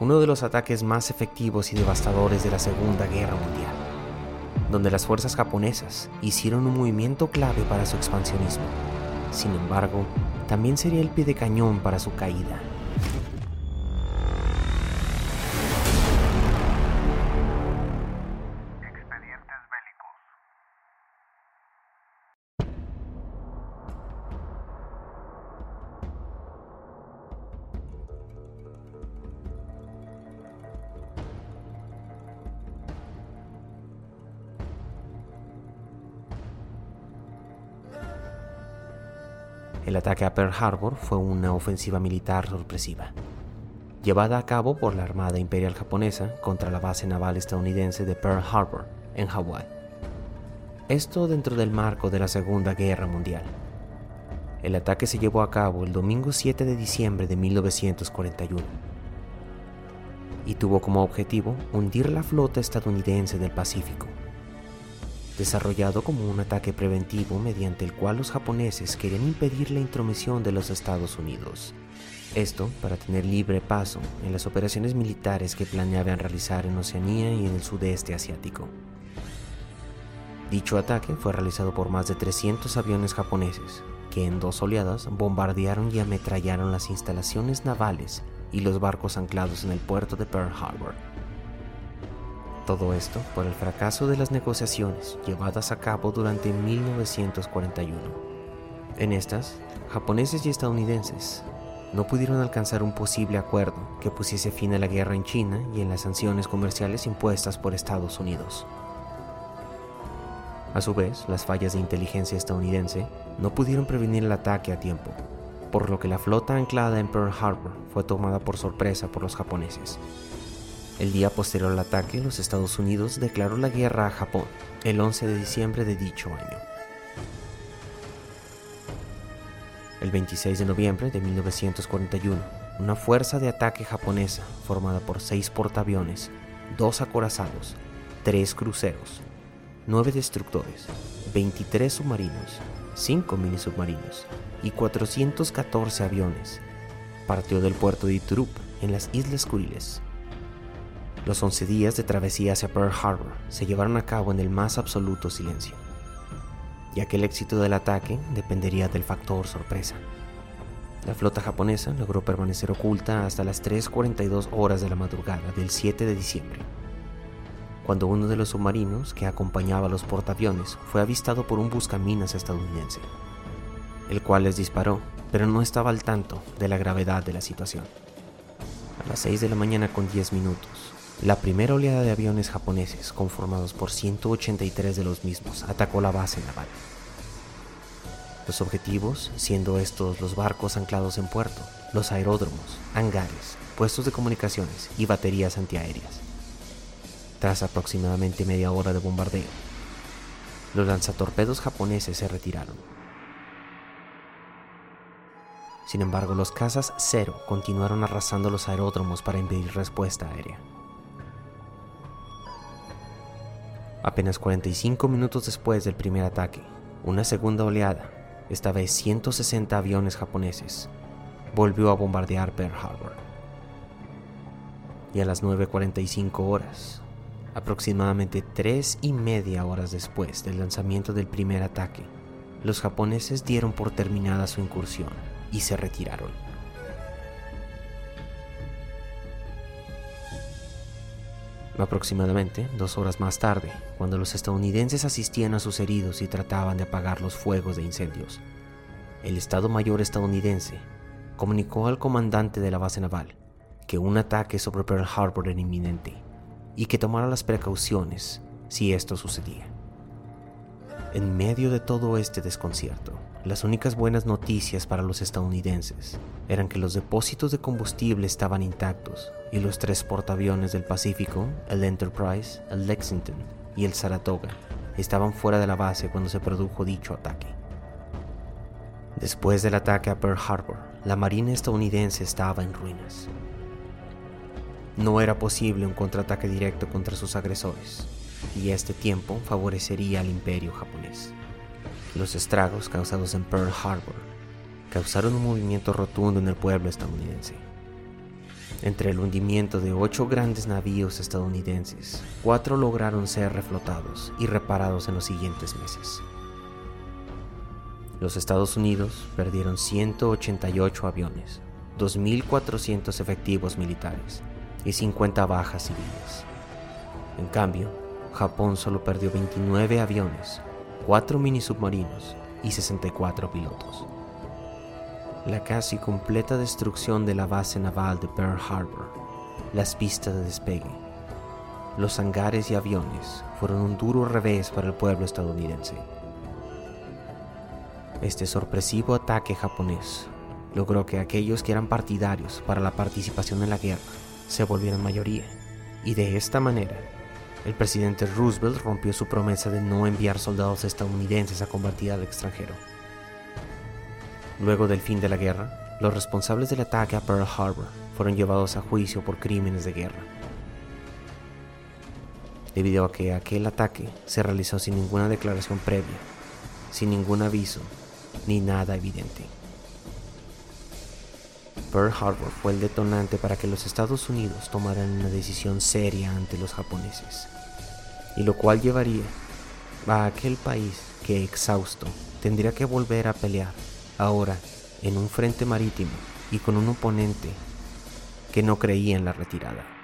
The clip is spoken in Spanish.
uno de los ataques más efectivos y devastadores de la Segunda Guerra Mundial, donde las fuerzas japonesas hicieron un movimiento clave para su expansionismo. Sin embargo, también sería el pie de cañón para su caída. El ataque a Pearl Harbor fue una ofensiva militar sorpresiva, llevada a cabo por la Armada Imperial Japonesa contra la base naval estadounidense de Pearl Harbor, en Hawái. Esto dentro del marco de la Segunda Guerra Mundial. El ataque se llevó a cabo el domingo 7 de diciembre de 1941 y tuvo como objetivo hundir la flota estadounidense del Pacífico desarrollado como un ataque preventivo mediante el cual los japoneses querían impedir la intromisión de los Estados Unidos. Esto para tener libre paso en las operaciones militares que planeaban realizar en Oceanía y en el sudeste asiático. Dicho ataque fue realizado por más de 300 aviones japoneses, que en dos oleadas bombardearon y ametrallaron las instalaciones navales y los barcos anclados en el puerto de Pearl Harbor. Todo esto por el fracaso de las negociaciones llevadas a cabo durante 1941. En estas, japoneses y estadounidenses no pudieron alcanzar un posible acuerdo que pusiese fin a la guerra en China y en las sanciones comerciales impuestas por Estados Unidos. A su vez, las fallas de inteligencia estadounidense no pudieron prevenir el ataque a tiempo, por lo que la flota anclada en Pearl Harbor fue tomada por sorpresa por los japoneses el día posterior al ataque, los Estados Unidos declaró la guerra a Japón el 11 de diciembre de dicho año. El 26 de noviembre de 1941, una fuerza de ataque japonesa formada por seis portaaviones, dos acorazados, tres cruceros, nueve destructores, 23 submarinos, cinco submarinos y 414 aviones, partió del puerto de Iturup en las Islas Kuriles los 11 días de travesía hacia Pearl Harbor se llevaron a cabo en el más absoluto silencio, ya que el éxito del ataque dependería del factor sorpresa. La flota japonesa logró permanecer oculta hasta las 3.42 horas de la madrugada del 7 de diciembre, cuando uno de los submarinos que acompañaba a los portaaviones fue avistado por un buscaminas estadounidense, el cual les disparó, pero no estaba al tanto de la gravedad de la situación. A las 6 de la mañana con 10 minutos, la primera oleada de aviones japoneses, conformados por 183 de los mismos, atacó la base naval. Los objetivos, siendo estos los barcos anclados en puerto, los aeródromos, hangares, puestos de comunicaciones y baterías antiaéreas. Tras aproximadamente media hora de bombardeo, los lanzatorpedos japoneses se retiraron. Sin embargo, los cazas Cero continuaron arrasando los aeródromos para impedir respuesta aérea. Apenas 45 minutos después del primer ataque, una segunda oleada, esta vez 160 aviones japoneses, volvió a bombardear Pearl Harbor. Y a las 9.45 horas, aproximadamente tres y media horas después del lanzamiento del primer ataque, los japoneses dieron por terminada su incursión y se retiraron. Aproximadamente dos horas más tarde, cuando los estadounidenses asistían a sus heridos y trataban de apagar los fuegos de incendios, el Estado Mayor estadounidense comunicó al comandante de la base naval que un ataque sobre Pearl Harbor era inminente y que tomara las precauciones si esto sucedía. En medio de todo este desconcierto, las únicas buenas noticias para los estadounidenses eran que los depósitos de combustible estaban intactos y los tres portaaviones del Pacífico, el Enterprise, el Lexington y el Saratoga, estaban fuera de la base cuando se produjo dicho ataque. Después del ataque a Pearl Harbor, la Marina estadounidense estaba en ruinas. No era posible un contraataque directo contra sus agresores, y este tiempo favorecería al imperio japonés. Los estragos causados en Pearl Harbor causaron un movimiento rotundo en el pueblo estadounidense. Entre el hundimiento de ocho grandes navíos estadounidenses, cuatro lograron ser reflotados y reparados en los siguientes meses. Los Estados Unidos perdieron 188 aviones, 2.400 efectivos militares y 50 bajas civiles. En cambio, Japón solo perdió 29 aviones, 4 mini submarinos y 64 pilotos. La casi completa destrucción de la base naval de Pearl Harbor, las pistas de despegue, los hangares y aviones fueron un duro revés para el pueblo estadounidense. Este sorpresivo ataque japonés logró que aquellos que eran partidarios para la participación en la guerra se volvieran mayoría, y de esta manera el presidente Roosevelt rompió su promesa de no enviar soldados estadounidenses a combatir al extranjero. Luego del fin de la guerra, los responsables del ataque a Pearl Harbor fueron llevados a juicio por crímenes de guerra. Debido a que aquel ataque se realizó sin ninguna declaración previa, sin ningún aviso, ni nada evidente. Pearl Harbor fue el detonante para que los Estados Unidos tomaran una decisión seria ante los japoneses, y lo cual llevaría a aquel país que exhausto tendría que volver a pelear ahora en un frente marítimo y con un oponente que no creía en la retirada.